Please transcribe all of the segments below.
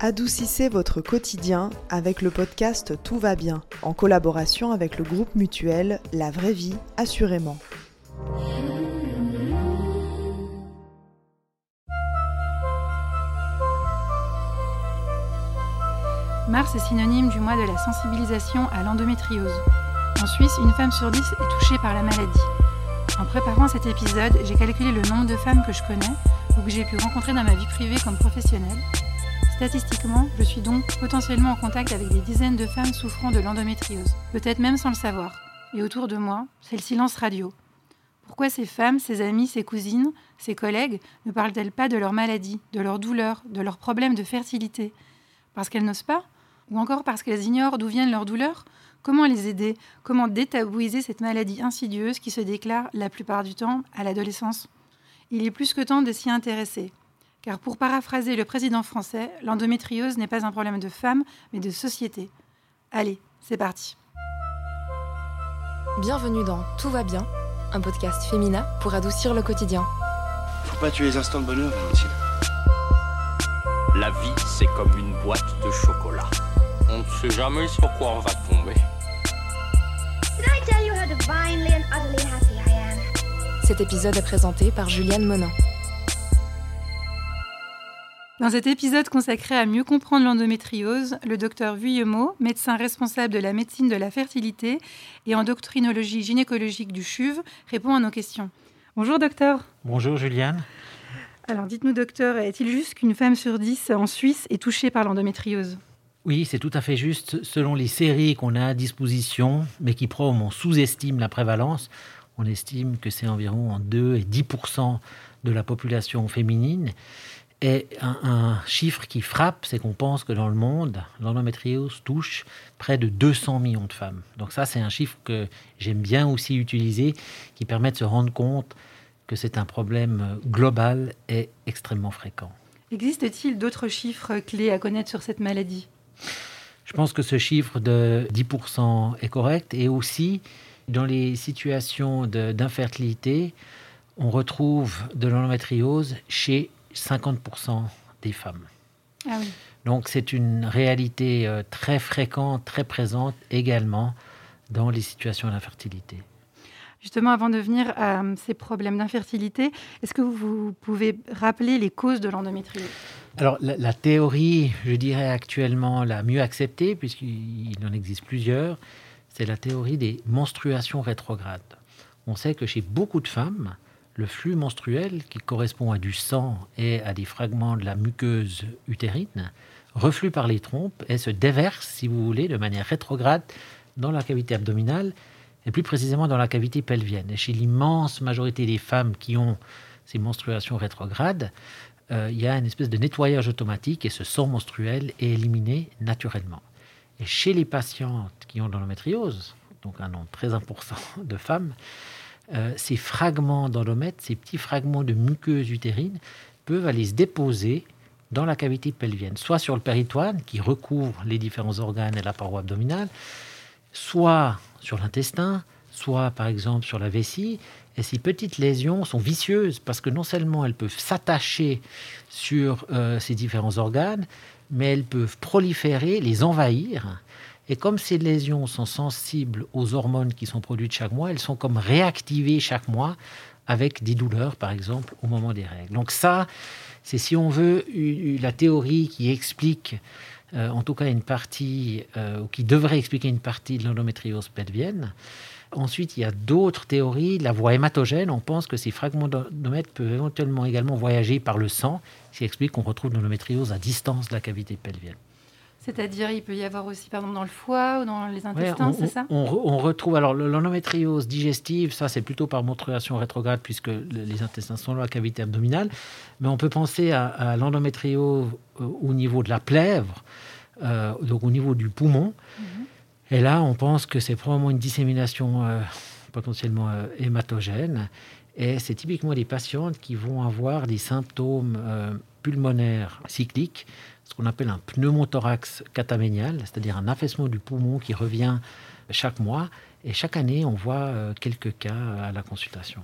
Adoucissez votre quotidien avec le podcast Tout va bien, en collaboration avec le groupe mutuel La vraie vie, assurément. Mars est synonyme du mois de la sensibilisation à l'endométriose. En Suisse, une femme sur dix est touchée par la maladie. En préparant cet épisode, j'ai calculé le nombre de femmes que je connais ou que j'ai pu rencontrer dans ma vie privée comme professionnelle Statistiquement, je suis donc potentiellement en contact avec des dizaines de femmes souffrant de l'endométriose, peut-être même sans le savoir. Et autour de moi, c'est le silence radio. Pourquoi ces femmes, ces amies, ces cousines, ces collègues ne parlent-elles pas de leur maladie, de leur douleur, de leurs problèmes de fertilité? Parce qu'elles n'osent pas? Ou encore parce qu'elles ignorent d'où viennent leurs douleurs? Comment les aider? Comment détabouiser cette maladie insidieuse qui se déclare la plupart du temps à l'adolescence? Il est plus que temps de s'y intéresser. Car pour paraphraser le président français, l'endométriose n'est pas un problème de femmes, mais de société. Allez, c'est parti. Bienvenue dans Tout va bien, un podcast féminin pour adoucir le quotidien. Faut pas tuer les instants de bonheur, Valentine. La vie, c'est comme une boîte de chocolat. On ne sait jamais sur quoi on va tomber. Cet épisode est présenté par Juliane Monin. Dans cet épisode consacré à mieux comprendre l'endométriose, le docteur Vuillemot, médecin responsable de la médecine de la fertilité et en doctrinologie gynécologique du CHUV, répond à nos questions. Bonjour docteur. Bonjour Juliane. Alors dites-nous docteur, est-il juste qu'une femme sur dix en Suisse est touchée par l'endométriose? Oui, c'est tout à fait juste. Selon les séries qu'on a à disposition, mais qui prouvent, on sous-estime la prévalence. On estime que c'est environ en 2 et 10% de la population féminine. Et un, chiffre qui frappe, c'est qu'on pense que dans le monde, l'endométriose touche près de 200 millions de femmes. Donc ça, c'est un chiffre que j'aime bien aussi utiliser, qui permet de se rendre compte que c'est un problème global et extrêmement fréquent. Existe-t-il d'autres chiffres clés à connaître sur cette maladie? Je pense que ce chiffre de 10% est correct et aussi dans les situations d'infertilité, on retrouve de l'endométriose chez 50% des femmes. Ah Donc c'est une réalité euh, très fréquente, très présente également dans les situations d'infertilité. Justement, avant de venir à euh, ces problèmes d'infertilité, est-ce que vous pouvez rappeler les causes de l'endométriose Alors, la, théorie, je dirais actuellement la mieux acceptée, puisqu'il en existe plusieurs, c'est la théorie des menstruations rétrogrades. On sait que chez beaucoup de femmes, le flux menstruel, qui correspond à du sang et à des fragments de la muqueuse utérine, reflue par les trompes et se déverse, si vous voulez, de manière rétrograde dans la cavité abdominale et plus précisément dans la cavité pelvienne. Et chez l'immense majorité des femmes qui ont ces menstruations rétrogrades, euh, il y a une espèce de nettoyage automatique et ce sang menstruel est éliminé naturellement. Et chez les patientes qui ont l'endométriose, donc un nombre très important de femmes, euh, ces fragments d'endomètre, ces petits fragments de muqueuse utérine, peuvent aller se déposer dans la cavité pelvienne, soit sur le péritoine qui recouvre les différents organes et la paroi abdominale, soit sur l'intestin, soit par exemple sur la vessie. Et ces petites lésions sont vicieuses parce que non seulement elles peuvent s'attacher sur euh, ces différents organes, mais elles peuvent proliférer, les envahir et comme ces lésions sont sensibles aux hormones qui sont produites chaque mois, elles sont comme réactivées chaque mois avec des douleurs, par exemple, au moment des règles. Donc ça, c'est si on veut la théorie qui explique, euh, en tout cas une partie, euh, ou qui devrait expliquer une partie de l'endométriose pelvienne. Ensuite, il y a d'autres théories. La voie hématogène, on pense que ces fragments d'endomètre peuvent éventuellement également voyager par le sang, ce qui explique qu'on retrouve l'endométriose à distance de la cavité pelvienne. C'est-à-dire, il peut y avoir aussi, par exemple, dans le foie ou dans les intestins, c'est ça on, retrouve, alors l'endométriose digestive, ça c'est plutôt par menstruation rétrograde puisque les intestins sont dans la cavité abdominale, mais on peut penser à, l'endométriose euh, au niveau de la plèvre, euh, donc au niveau du poumon. Mhm. Et là, on pense que c'est probablement une dissémination euh, potentiellement hématogène. Et c'est typiquement des patientes qui vont avoir des symptômes pulmonaires cycliques ce qu'on appelle un pneumothorax cataménial, c'est-à-dire un affaissement du poumon qui revient chaque mois. Et chaque année, on voit euh, quelques cas à la consultation.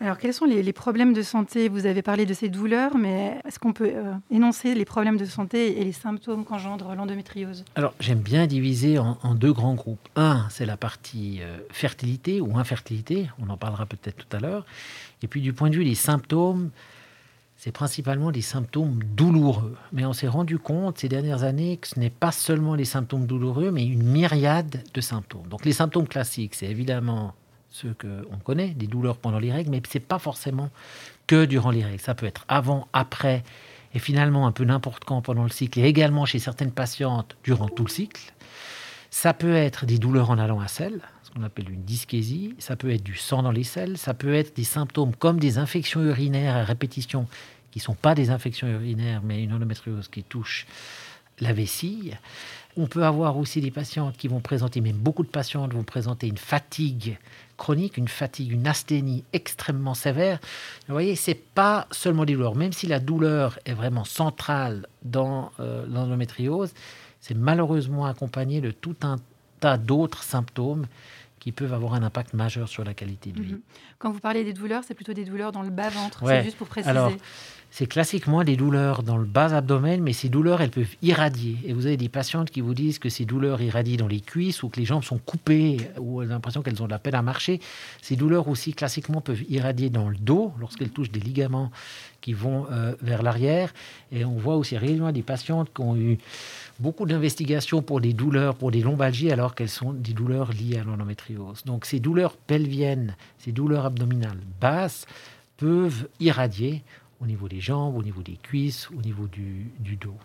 Alors, quels sont les, problèmes de santé? Vous avez parlé de ces douleurs, mais est-ce qu'on peut euh, énoncer les problèmes de santé et les symptômes qu'engendre l'endométriose? Alors, j'aime bien diviser en, deux grands groupes. Un, c'est la partie euh, fertilité ou infertilité, on en parlera peut-être tout à l'heure. Et puis, du point de vue des symptômes, c'est principalement des symptômes douloureux. Mais on s'est rendu compte ces dernières années que ce n'est pas seulement les symptômes douloureux, mais une myriade de symptômes. Donc, les symptômes classiques, c'est évidemment ceux qu'on connaît, des douleurs pendant les règles, mais ce n'est pas forcément que durant les règles. Ça peut être avant, après, et finalement un peu n'importe quand pendant le cycle, et également chez certaines patientes durant tout le cycle. Ça peut être des douleurs en allant à selle, qu'on appelle une dyschésie. Ça peut être du sang dans les selles. Ça peut être des symptômes comme des infections urinaires à répétition, qui ne sont pas des infections urinaires, mais une endométriose qui touche la vessie. On peut avoir aussi des patientes qui vont présenter, mais beaucoup de patientes vont présenter une fatigue chronique, une fatigue, une asthénie extrêmement sévère. Vous voyez, c'est pas seulement des douleurs. Même si la douleur est vraiment centrale dans euh, l'endométriose, c'est malheureusement accompagné de tout un tas d'autres symptômes qui peuvent avoir un impact majeur sur la qualité de vie. Mhm. Quand vous parlez des douleurs, c'est plutôt des douleurs dans le bas-ventre, c'est juste pour préciser. Alors, c'est classiquement des douleurs dans le bas abdomen, mais ces douleurs, elles peuvent irradier. Et vous avez des patientes qui vous disent que ces douleurs irradient dans les cuisses ou que les jambes sont coupées ou elles ont l'impression qu'elles ont de la peine à marcher. Ces douleurs aussi, classiquement, peuvent irradier dans le dos lorsqu'elles touchent des ligaments qui vont euh, vers l'arrière. Et on voit aussi régulièrement des patientes qui ont eu beaucoup d'investigations pour des douleurs, pour des lombalgies, alors qu'elles sont des douleurs liées à l'endométriose. Donc ces douleurs pelviennes, ces douleurs abdominales basses peuvent irradier au niveau des jambes, au niveau des cuisses, au niveau du, dos.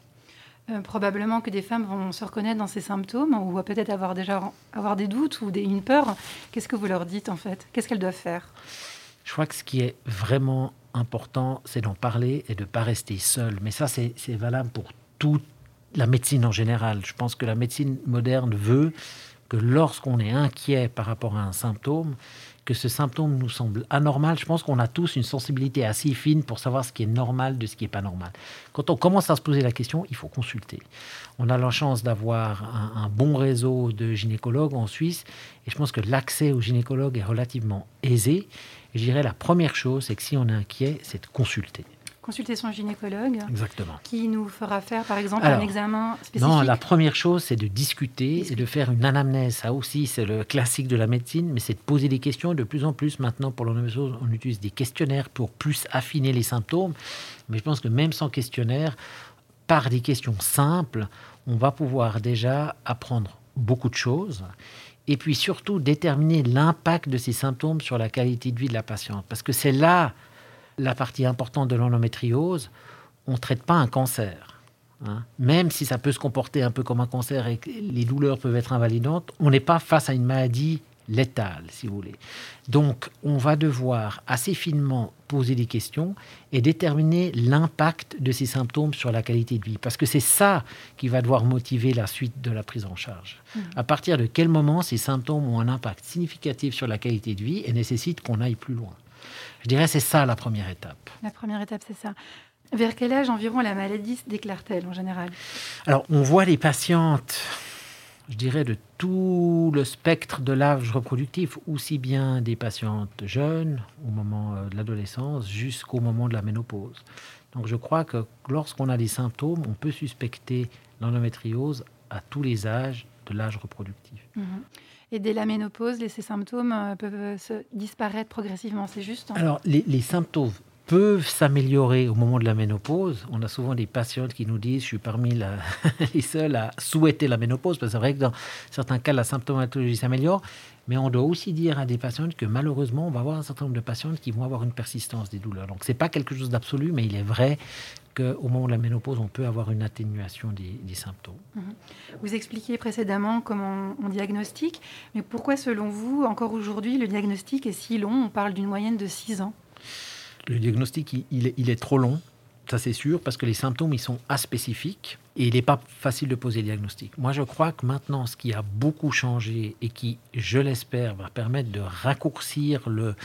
Euh, probablement que des femmes vont se reconnaître dans ces symptômes ou peut-être avoir déjà avoir des doutes ou des, une peur. Qu'est-ce que vous leur dites en fait? Qu'est-ce qu'elles doivent faire? Je crois que ce qui est vraiment important, c'est d'en parler et de ne pas rester seul. Mais ça, c'est valable pour toute la médecine en général. Je pense que la médecine moderne veut que lorsqu'on est inquiet par rapport à un symptôme, que ce symptôme nous semble anormal, je pense qu'on a tous une sensibilité assez fine pour savoir ce qui est normal de ce qui n'est pas normal. Quand on commence à se poser la question, il faut consulter. On a la chance d'avoir un, bon réseau de gynécologues en Suisse et je pense que l'accès aux gynécologues est relativement aisé. je dirais la première chose, c'est que si on est inquiet, c'est de consulter consulter son gynécologue. Exactement. Qui nous fera faire, par exemple, un examen spécifique. Non, la première chose, c'est de discuter et de faire une anamnèse. Ça aussi, c'est le classique de la médecine, mais c'est de poser des questions. De plus en plus, maintenant, pour l'endométriose, on utilise des questionnaires pour plus affiner les symptômes. Mais je pense que même sans questionnaire, par des questions simples, on va pouvoir déjà apprendre beaucoup de choses et puis surtout déterminer l'impact de ces symptômes sur la qualité de vie de la patiente. Parce que c'est là la partie importante de l'endométriose, on ne traite pas un cancer. Hein. Même si ça peut se comporter un peu comme un cancer et que les douleurs peuvent être invalidantes, on n'est pas face à une maladie létale, si vous voulez. Donc, on va devoir assez finement poser des questions et déterminer l'impact de ces symptômes sur la qualité de vie. Parce que c'est ça qui va devoir motiver la suite de la prise en charge. Mmh. À partir de quel moment ces symptômes ont un impact significatif sur la qualité de vie et nécessitent qu'on aille plus loin? Je dirais c'est ça la première étape. La première étape, c'est ça. Vers quel âge environ la maladie se déclare-t-elle en général? Alors, on voit les patientes, je dirais, de tout le spectre de l'âge reproductif, aussi bien des patientes jeunes au moment euh, de l'adolescence jusqu'au moment de la ménopause. Donc, je crois que lorsqu'on a des symptômes, on peut suspecter l'endométriose à tous les âges de l'âge reproductif. Mhm. Et dès la ménopause, ces symptômes euh, peuvent euh, se disparaître progressivement, c'est juste hein. Alors, les, symptômes peuvent s'améliorer au moment de la ménopause. On a souvent des patientes qui nous disent, je suis parmi les seuls à souhaiter la ménopause, parce que c'est vrai que dans certains cas, la symptomatologie s'améliore, mais on doit aussi dire à des patientes que malheureusement, on va avoir un certain nombre de patientes qui vont avoir une persistance des douleurs. Donc, ce n'est pas quelque chose d'absolu, mais il est vrai qu'au moment de la ménopause, on peut avoir une atténuation des, symptômes. Mhm. Vous expliquiez précédemment comment on, diagnostique, mais pourquoi, selon vous, encore aujourd'hui, le diagnostic est si long? On parle d'une moyenne de 6 ans. Le diagnostic, il, est, trop long, ça c'est sûr, parce que les symptômes, ils sont aspécifiques. Et il n'est pas facile de poser le diagnostic. Moi, je crois que maintenant, ce qui a beaucoup changé et qui, je l'espère, va permettre de raccourcir le,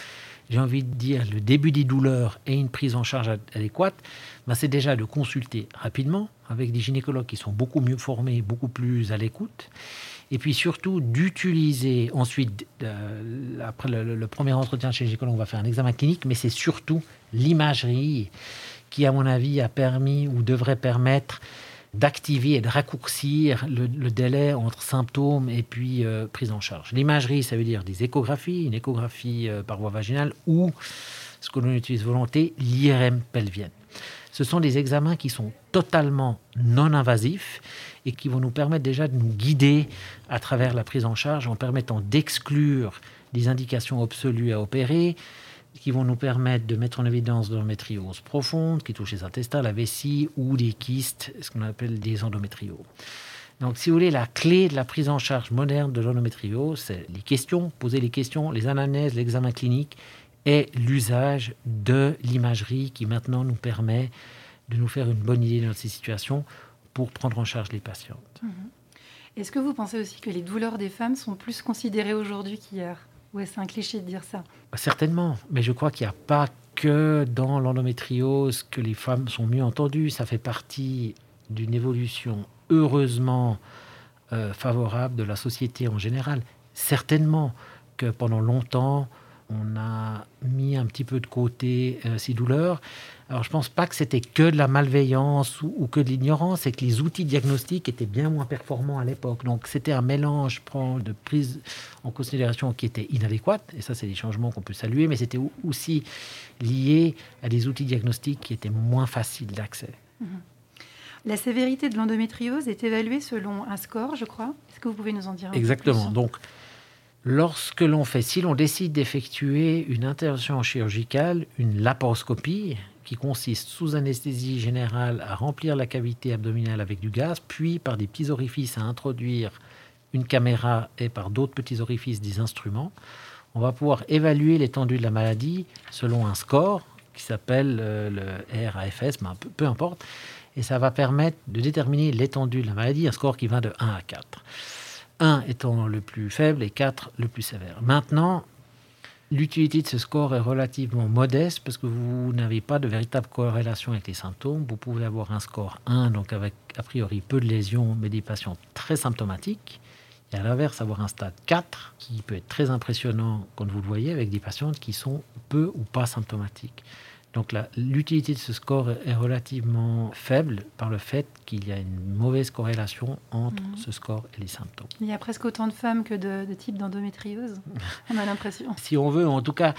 j'ai envie de dire, le début des douleurs et une prise en charge adéquate, ben c'est déjà de consulter rapidement avec des gynécologues qui sont beaucoup mieux formés, beaucoup plus à l'écoute. Et puis surtout d'utiliser ensuite, euh, après le, premier entretien chez le gynécologue, on va faire un examen clinique, mais c'est surtout l'imagerie qui, à mon avis, a permis ou devrait permettre d'activer et de raccourcir le, délai entre symptômes et puis euh, prise en charge. L'imagerie, ça veut dire des échographies, une échographie euh, par voie vaginale ou, ce que l'on utilise volonté, l'IRM pelvienne. Ce sont des examens qui sont totalement non invasifs et qui vont nous permettre déjà de nous guider à travers la prise en charge en permettant d'exclure des indications absolues à opérer, qui vont nous permettre de mettre en évidence de l'endométriose profonde qui touche les intestins, la vessie ou des kystes, ce qu'on appelle des endométrioses. Donc, si vous voulez, la clé de la prise en charge moderne de l'endométriose, c'est les questions, poser les questions, les anamnèses, l'examen clinique et l'usage de l'imagerie qui maintenant nous permet de nous faire une bonne idée de ces situations pour prendre en charge les patientes. Mhm. Est-ce que vous pensez aussi que les douleurs des femmes sont plus considérées aujourd'hui qu'hier? Ouais, c'est un cliché de dire ça? Certainement, mais je crois qu'il n'y a pas que dans l'endométriose que les femmes sont mieux entendues. Ça fait partie d'une évolution heureusement euh, favorable de la société en général. Certainement que pendant longtemps, on a mis un petit peu de côté euh, ces douleurs. Alors je ne pense pas que c'était que de la malveillance ou, que de l'ignorance, c'est que les outils diagnostiques étaient bien moins performants à l'époque. Donc c'était un mélange de prise en considération qui était inadéquate, et ça c'est des changements qu'on peut saluer, mais c'était aussi lié à des outils diagnostiques qui étaient moins faciles d'accès. Mhm. La sévérité de l'endométriose est évaluée selon un score, je crois. Est-ce que vous pouvez nous en dire un Exactement. Peu plus? Donc lorsque l'on fait, si l'on décide d'effectuer une intervention chirurgicale, une laparoscopie, qui consiste sous anesthésie générale à remplir la cavité abdominale avec du gaz, puis par des petits orifices à introduire une caméra et par d'autres petits orifices des instruments, on va pouvoir évaluer l'étendue de la maladie selon un score qui s'appelle euh, le RAFS, mais peu, peu importe, et ça va permettre de déterminer l'étendue de la maladie, un score qui va de 1 à 4. 1 étant le plus faible et 4 le plus sévère. Maintenant, l'utilité de ce score est relativement modeste parce que vous n'avez pas de véritable corrélation avec les symptômes. Vous pouvez avoir un score 1, donc avec a priori peu de lésions, mais des patients très symptomatiques. Et à l'inverse, avoir un stade 4 qui peut être très impressionnant quand vous le voyez avec des patientes qui sont peu ou pas symptomatiques. Donc l'utilité de ce score est relativement faible par le fait qu'il y a une mauvaise corrélation entre mhm. ce score et les symptômes. Il y a presque autant de femmes que de, types d'endométriose, on a l'impression. si on veut, en tout cas,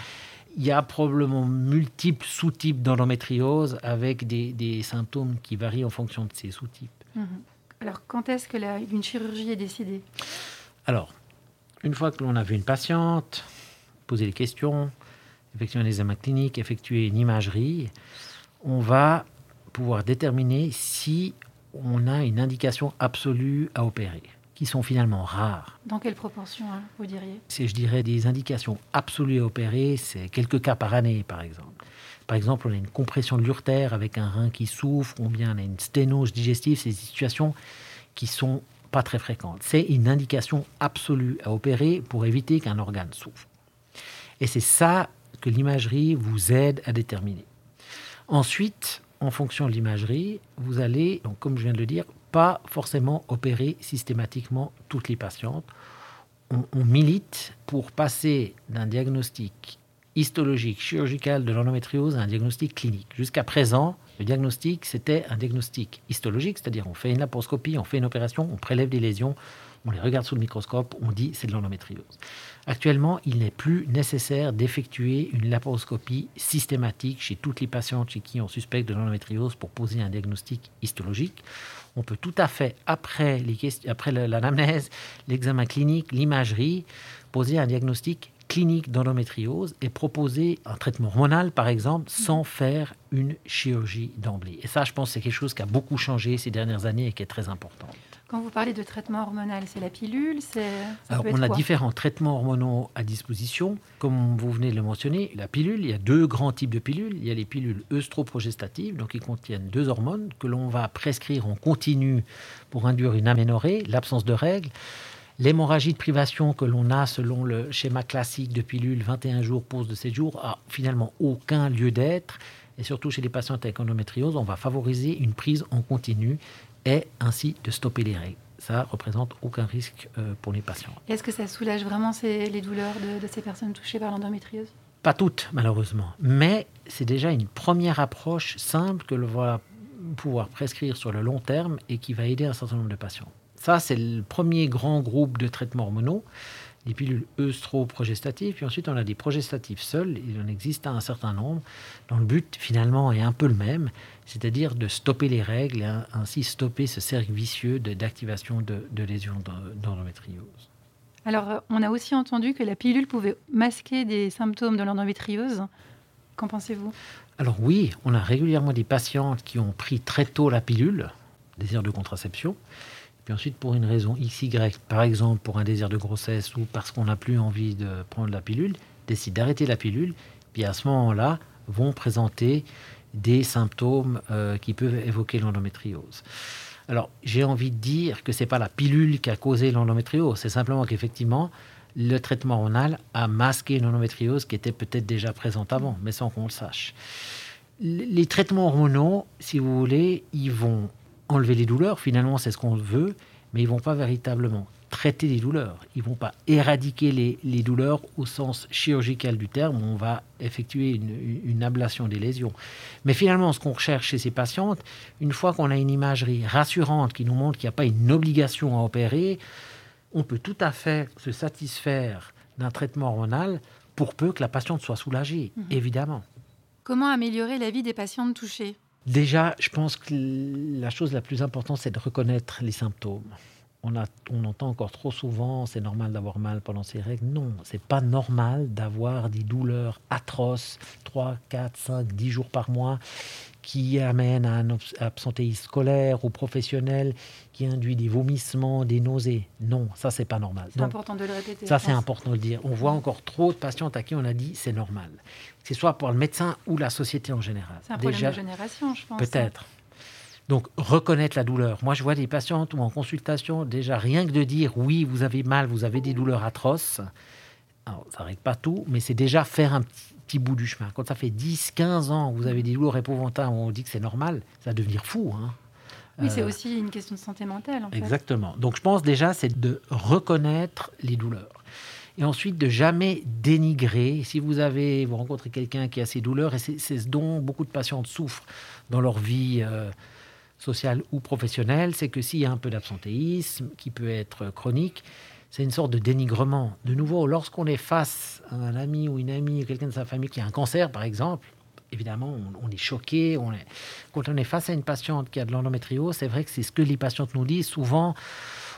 il y a probablement multiples sous-types d'endométriose avec des, symptômes qui varient en fonction de ces sous-types. Mhm. Alors quand est-ce que la, une chirurgie est décidée? Alors, une fois que l'on a vu une patiente, poser les questions, effectuer un examen clinique, effectuer une imagerie, on va pouvoir déterminer si on a une indication absolue à opérer, qui sont finalement rares. Dans quelle proportion, hein, vous diriez? C'est, je dirais, des indications absolues à opérer, c'est quelques cas par année, par exemple. Par exemple, on a une compression de l'urtère avec un rein qui souffre, ou bien on a une sténose digestive, c'est des situations qui sont pas très fréquentes. C'est une indication absolue à opérer pour éviter qu'un organe souffre. Et c'est ça que l'imagerie vous aide à déterminer. Ensuite, en fonction de l'imagerie, vous allez, donc comme je viens de le dire, pas forcément opérer systématiquement toutes les patientes. On, on milite pour passer d'un diagnostic histologique, chirurgical de l'endométriose à un diagnostic clinique. Jusqu'à présent, le diagnostic, c'était un diagnostic histologique, c'est-à-dire on fait une laparoscopie, on fait une opération, on prélève des lésions, on les regarde sous le microscope, on dit c'est de l'endométriose. Actuellement, il n'est plus nécessaire d'effectuer une laparoscopie systématique chez toutes les patientes chez qui on suspecte de l'endométriose pour poser un diagnostic histologique. On peut tout à fait, après, les après l'anamnèse, l'examen clinique, l'imagerie, poser un diagnostic clinique d'endométriose et proposer un traitement hormonal, par exemple, sans faire une chirurgie d'emblée. Et ça, je pense, c'est quelque chose qui a beaucoup changé ces dernières années et qui est très important. Quand vous parlez de traitement hormonal, c'est la pilule c'est, Alors, on a différents traitements hormonaux à disposition. Comme vous venez de le mentionner, la pilule, il y a deux grands types de pilules. Il y a les pilules œstroprogestatives, donc qui contiennent deux hormones que l'on va prescrire en continu pour induire une aménorrhée, l'absence de règles. L'hémorragie de privation que l'on a selon le schéma classique de pilule 21 jours, pause de 7 jours, a finalement aucun lieu d'être. Et surtout chez les patients avec endométriose, on va favoriser une prise en continu et ainsi de stopper les règles. Ça représente aucun risque euh, pour les patients. Est-ce que ça soulage vraiment les douleurs de, ces personnes touchées par l'endométriose? Pas toutes, malheureusement. Mais c'est déjà une première approche simple que l'on va pouvoir prescrire sur le long terme et qui va aider un certain nombre de patients. Ça, c'est le premier grand groupe de traitements hormonaux, les pilules œstroprogestatives. Puis ensuite, on a des progestatifs seuls. Il en existe un certain nombre, dont le but, finalement, est un peu le même, c'est-à-dire de stopper les règles et ainsi stopper ce cercle vicieux d'activation de, de, lésions d'endométriose. Alors, on a aussi entendu que la pilule pouvait masquer des symptômes de l'endométriose. Qu'en pensez-vous? Alors oui, on a régulièrement des patientes qui ont pris très tôt la pilule, désir de contraception, puis ensuite, pour une raison XY, par exemple pour un désir de grossesse ou parce qu'on n'a plus envie de prendre la pilule, décident d'arrêter la pilule. Puis à ce moment-là, vont présenter des symptômes euh, qui peuvent évoquer l'endométriose. Alors, j'ai envie de dire que ce n'est pas la pilule qui a causé l'endométriose, c'est simplement qu'effectivement, le traitement hormonal a masqué une endométriose qui était peut-être déjà présente avant, mais sans qu'on le sache. Les traitements hormonaux, si vous voulez, ils vont enlever les douleurs, finalement c'est ce qu'on veut, mais ils vont pas véritablement traiter les douleurs. Ils vont pas éradiquer les, douleurs au sens chirurgical du terme. On va effectuer une, ablation des lésions. Mais finalement, ce qu'on recherche chez ces patientes, une fois qu'on a une imagerie rassurante qui nous montre qu'il n'y a pas une obligation à opérer, on peut tout à fait se satisfaire d'un traitement hormonal pour peu que la patiente soit soulagée, mhm. évidemment. Comment améliorer la vie des patientes touchées? Déjà, je pense que la chose la plus importante, c'est de reconnaître les symptômes. On, a, on entend encore trop souvent, c'est normal d'avoir mal pendant ces règles. Non, c'est pas normal d'avoir des douleurs atroces, 3, 4, 5, 10 jours par mois, qui amènent à un absentéisme scolaire ou professionnel, qui induit des vomissements, des nausées. Non, ça, c'est pas normal. C'est important de le répéter. Ça, c'est important de le dire. On voit encore trop de patientes à qui on a dit c'est normal c'est soit pour le médecin ou la société en général. C'est un problème de génération, je pense. Peut-être. Donc, reconnaître la douleur. Moi, je vois des patientes ou en consultation, déjà rien que de dire oui, vous avez mal, vous avez des douleurs atroces. Alors, ça règle pas tout, mais c'est déjà faire un petit, bout du chemin. Quand ça fait 10, 15 ans vous avez des douleurs épouvantables, on dit que c'est normal, ça va devenir fou. Hein. Oui, c'est euh, aussi une question de santé mentale. En exactement. Donc, je pense déjà, c'est de reconnaître les douleurs et ensuite de jamais dénigrer. Si vous avez, vous rencontrez quelqu'un qui a ces douleurs, et c'est ce dont beaucoup de patientes souffrent dans leur vie euh, sociale ou professionnelle, c'est que s'il y a un peu d'absentéisme, qui peut être chronique, c'est une sorte de dénigrement. De nouveau, lorsqu'on est face à un ami ou une amie, quelqu'un de sa famille qui a un cancer, par exemple, évidemment, on, est choqué. Quand on est face à une patiente qui a de l'endométriose, c'est vrai que c'est ce que les patientes nous disent souvent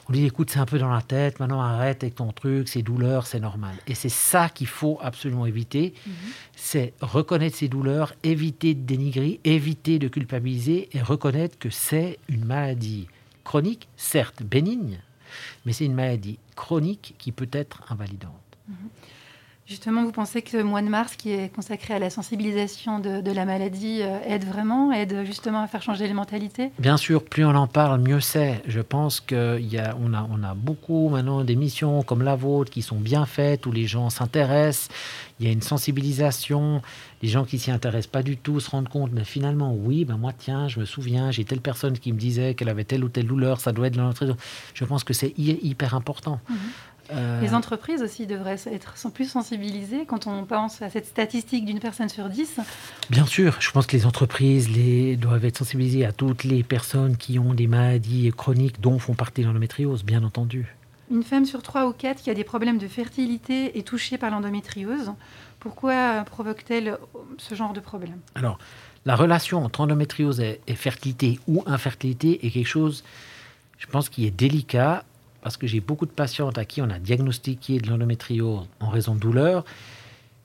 on dit écoute, c'est un peu dans la tête, maintenant arrête avec ton truc, c'est douleur, c'est normal. Et c'est ça qu'il faut absolument éviter, mhm. c'est reconnaître ces douleurs, éviter de dénigrer, éviter de culpabiliser et reconnaître que c'est une maladie chronique, certes bénigne, mais c'est une maladie chronique qui peut être invalidante. Mhm. Justement, vous pensez que le mois de mars, qui est consacré à la sensibilisation de, la maladie, euh, aide vraiment, aide justement à faire changer les mentalités? Bien sûr, plus on en parle, mieux c'est. Je pense qu'on a, on a beaucoup maintenant d'émissions comme la vôtre qui sont bien faites, où les gens s'intéressent, il y a une sensibilisation, les gens qui s'y intéressent pas du tout se rendent compte, mais finalement, oui, ben moi, tiens, je me souviens, j'ai telle personne qui me disait qu'elle avait telle ou telle douleur, ça doit être de l'entrée. Je pense que c'est hyper important. Mhm. Euh, les entreprises aussi devraient être sont plus sensibilisées quand on pense à cette statistique d'une personne sur dix. Bien sûr, je pense que les entreprises les, doivent être sensibilisées à toutes les personnes qui ont des maladies chroniques dont font partie l'endométriose, bien entendu. Une femme sur trois ou quatre qui a des problèmes de fertilité est touchée par l'endométriose. Pourquoi provoque-t-elle ce genre de problème? Alors, la relation entre endométriose et fertilité ou infertilité est quelque chose, je pense, qui est délicat parce que j'ai beaucoup de patientes à qui on a diagnostiqué de l'endométriose en raison de douleur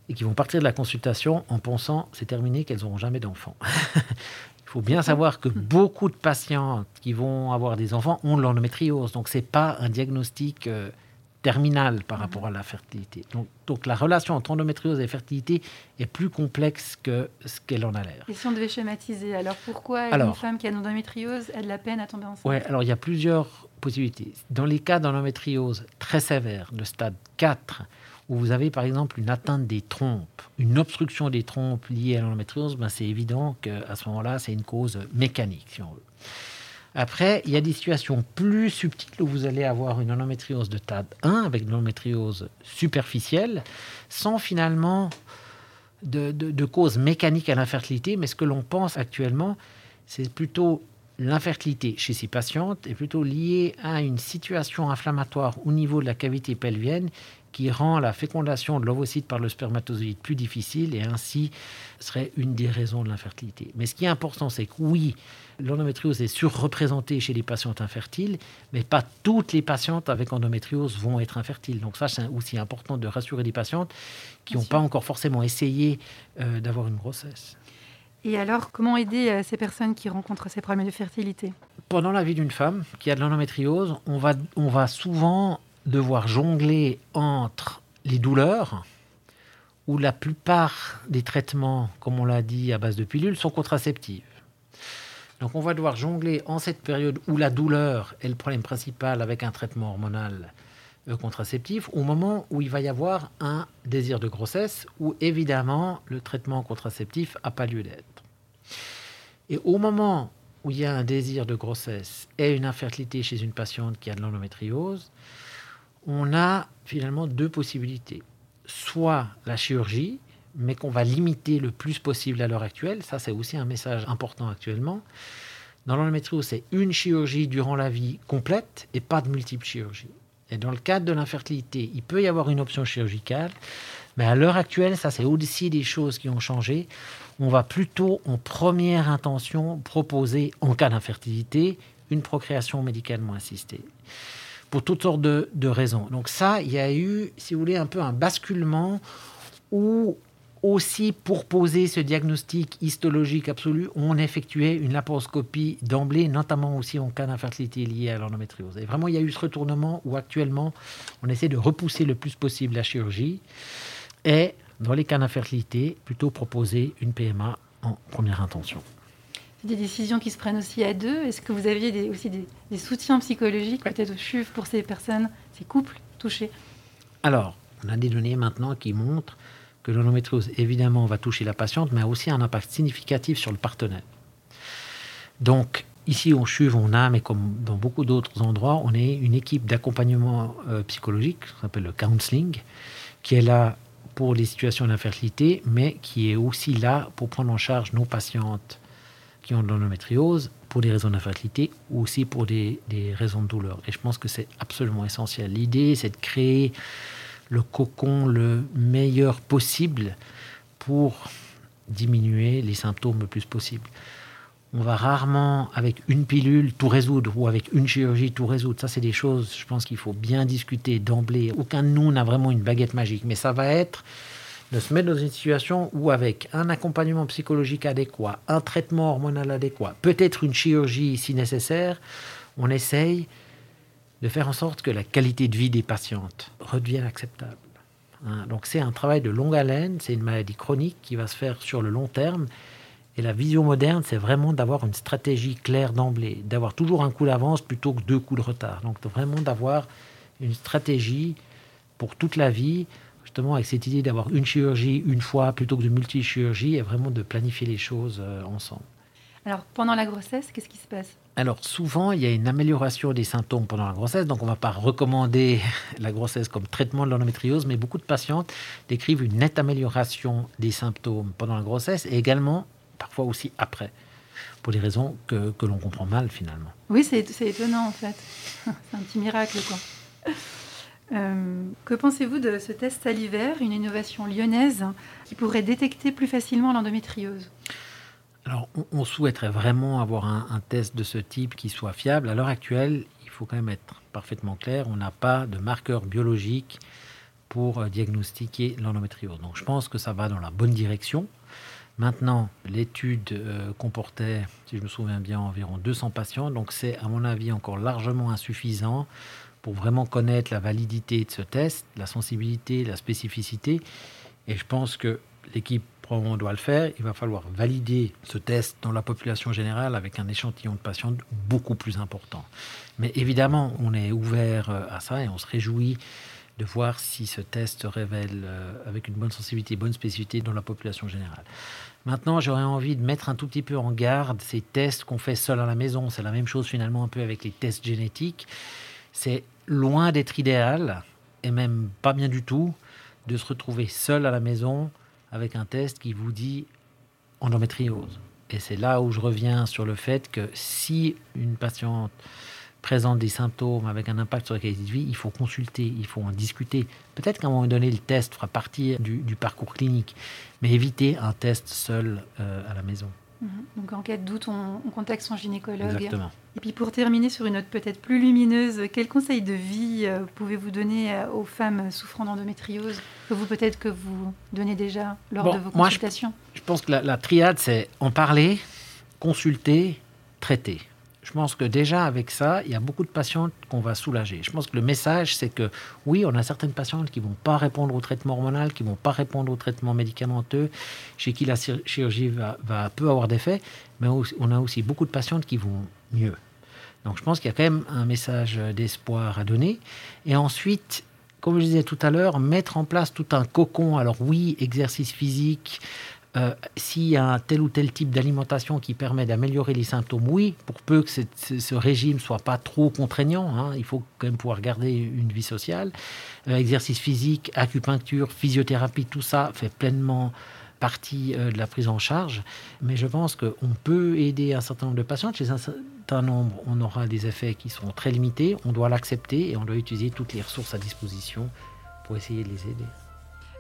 et qui vont partir de la consultation en pensant c'est terminé qu'elles n'auront jamais d'enfants. Il faut bien savoir que beaucoup de patientes qui vont avoir des enfants ont de l'endométriose, donc c'est pas un diagnostic euh, terminal par rapport à la fertilité. Donc, donc la relation entre endométriose et fertilité est plus complexe que ce qu'elle en a l'air. Et si on devait schématiser, alors pourquoi une Alors- femme qui a une endométriose a de la peine à tomber enceinte? Ouais, alors il y a plusieurs possibilités. Dans les cas d'endométriose très sévère, de stade 4, où vous avez par exemple une atteinte des trompes, une obstruction des trompes liée à l'endométriose, ben, c'est évident qu'à ce moment-là, c'est une cause mécanique, si on veut. Après, il y a des situations plus subtiles où vous allez avoir une endométriose de stade 1 avec de l'endométriose superficielle, sans finalement de cause mécanique à l'infertilité, mais ce que l'on pense actuellement, c'est plutôt l'infertilité chez ces patientes est plutôt liée à une situation inflammatoire au niveau de la cavité pelvienne qui rend la fécondation de l'ovocyte par le spermatozoïde plus difficile et ainsi serait une des raisons de l'infertilité. Mais ce qui est important, c'est que oui, l'endométriose est surreprésentée chez les patientes infertiles, mais pas toutes les patientes avec endométriose vont être infertiles. Donc ça, c'est aussi important de rassurer les patientes qui n'ont pas encore forcément essayé euh, d'avoir une grossesse. Et alors, comment aider euh, ces personnes qui rencontrent ces problèmes de fertilité? Pendant la vie d'une femme qui a de l'endométriose, on va, on va souvent devoir jongler entre les douleurs, où la plupart des traitements, comme on l'a dit, à base de pilules, sont contraceptifs. Donc on va devoir jongler en cette période où la douleur est le problème principal avec un traitement hormonal contraceptif, au moment où il va y avoir un désir de grossesse, où évidemment le traitement contraceptif n'a pas lieu d'être. Et au moment où il y a un désir de grossesse et une infertilité chez une patiente qui a de l'endométriose, on a finalement deux possibilités. Soit la chirurgie, mais qu'on va limiter le plus possible à l'heure actuelle. Ça, c'est aussi un message important actuellement. Dans l'endométriose, c'est une chirurgie durant la vie complète et pas de multiples chirurgies. Et dans le cadre de l'infertilité, il peut y avoir une option chirurgicale, mais à l'heure actuelle, ça c'est aussi des choses qui ont changé. On va plutôt, en première intention, proposer, en cas d'infertilité, une procréation médicalement assistée. Pour toutes sortes de, de raisons. Donc ça, il y a eu, si vous voulez, un peu un basculement où aussi pour poser ce diagnostic histologique absolu, on effectuait une laparoscopie d'emblée, notamment aussi en cas d'infertilité liée à l'endométriose. Et vraiment, il y a eu ce retournement où actuellement, on essaie de repousser le plus possible la chirurgie et, dans les cas d'infertilité, plutôt proposer une PMA en première intention. C'est des décisions qui se prennent aussi à deux. Est-ce que vous aviez des- aussi des, des soutiens psychologiques, peut-être au CHUV, pour ces personnes, ces couples touchés? Alors, on a des données maintenant qui montrent que l'endométriose, évidemment, va toucher la patiente, mais a aussi un impact significatif sur le partenaire. Donc, ici, au CHUV, on a, mais comme dans beaucoup d'autres endroits, on est une équipe d'accompagnement euh, psychologique, ça s'appelle le counseling, qui est là pour les situations d'infertilité, mais qui est aussi là pour prendre en charge nos patientes qui ont de l'endométriose pour des raisons d'infertilité ou aussi pour des, des raisons de douleur. Et je pense que c'est absolument essentiel. L'idée, c'est de créer le cocon le meilleur possible pour diminuer les symptômes le plus possible. On va rarement, avec une pilule, tout résoudre ou avec une chirurgie, tout résoudre. Ça, c'est des choses, je pense qu'il faut bien discuter d'emblée. Aucun de nous n'a vraiment une baguette magique, mais ça va être de se mettre dans une situation où, avec un accompagnement psychologique adéquat, un traitement hormonal adéquat, peut-être une chirurgie si nécessaire, on essaye de faire en sorte que la qualité de vie des patientes redevienne acceptable. Hein, donc c'est un travail de longue haleine, c'est une maladie chronique qui va se faire sur le long terme. Et la vision moderne, c'est vraiment d'avoir une stratégie claire d'emblée, d'avoir toujours un coup d'avance plutôt que deux coups de retard. Donc vraiment d'avoir une stratégie pour toute la vie, justement avec cette idée d'avoir une chirurgie une fois plutôt que de multi-chirurgie, et vraiment de planifier les choses euh, ensemble. Alors, pendant la grossesse, qu'est-ce qui se passe? Alors souvent, il y a une amélioration des symptômes pendant la grossesse, donc on ne va pas recommander la grossesse comme traitement de l'endométriose, mais beaucoup de patientes décrivent une nette amélioration des symptômes pendant la grossesse et également parfois aussi après, pour des raisons que, que l'on comprend mal finalement. Oui, c'est c'est étonnant en fait. c'est un petit miracle quoi. Euh, que pensez-vous de ce test salivaire, une innovation lyonnaise qui pourrait détecter plus facilement l'endométriose? Alors on, souhaiterait vraiment avoir un, un test de ce type qui soit fiable. À l'heure actuelle, il faut quand même être parfaitement clair, on n'a pas de marqueur biologique pour euh, diagnostiquer l'endométriose. Donc je pense que ça va dans la bonne direction. Maintenant, l'étude euh, comportait, si je me souviens bien, environ 200 patients. Donc c'est, à mon avis, encore largement insuffisant pour vraiment connaître la validité de ce test, la sensibilité, la spécificité. Et je pense que l'équipe probablement doit le faire. Il va falloir valider ce test dans la population générale avec un échantillon de patients beaucoup plus important. Mais évidemment, on est ouvert euh, à ça et on se réjouit de voir si ce test se révèle euh, avec une bonne sensibilité, bonne spécificité dans la population générale. Maintenant, j'aurais envie de mettre un tout petit peu en garde ces tests qu'on fait seul à la maison. C'est la même chose finalement un peu avec les tests génétiques. C'est loin d'être idéal, et même pas bien du tout, de se retrouver seul à la maison avec un test qui vous dit endométriose. Et c'est là où je reviens sur le fait que si une patiente présente des symptômes avec un impact sur la qualité de vie, il faut consulter, il faut en discuter. Peut-être qu'à un moment donné, le test fera partie du, parcours clinique, mais éviter un test seul euh, à la maison. Mhm. Donc en cas de doute, on, contacte son gynécologue. Exactement. Et puis pour terminer sur une note peut-être plus lumineuse, quel conseil de vie euh, pouvez-vous donner euh, aux femmes souffrant d'endométriose que vous peut-être que vous donnez déjà lors de vos consultations? je, pense que la triade, c'est en parler, consulter, traiter je pense que déjà avec ça, il y a beaucoup de patientes qu'on va soulager. Je pense que le message, c'est que oui, on a certaines patientes qui vont pas répondre au traitement hormonal, qui vont pas répondre au traitement médicamenteux, chez qui la chirurgie va, va peu avoir d'effet, mais on a aussi beaucoup de patientes qui vont mieux. Donc je pense qu'il y a quand même un message d'espoir à donner. Et ensuite, comme je disais tout à l'heure, mettre en place tout un cocon. Alors oui, exercice physique, euh, s'il y a un tel ou tel type d'alimentation qui permet d'améliorer les symptômes, oui, pour peu que ce régime soit pas trop contraignant, hein, il faut quand même pouvoir garder une vie sociale. Euh, exercice physique, acupuncture, physiothérapie, tout ça fait pleinement partie euh, de la prise en charge. Mais je pense qu'on peut aider un certain nombre de patients. Chez un certain nombre, on aura des effets qui sont très limités. On doit l'accepter et on doit utiliser toutes les ressources à disposition pour essayer de les aider.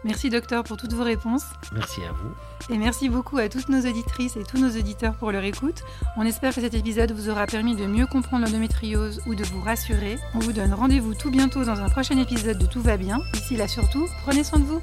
Merci docteur pour toutes vos réponses. Merci à vous. Et merci beaucoup à toutes nos auditrices et tous nos auditeurs pour leur écoute. On espère que cet épisode vous aura permis de mieux comprendre l'endométriose ou de vous rassurer. On vous donne rendez-vous tout bientôt dans un prochain épisode de Tout va bien. D'ici là surtout, prenez soin de vous.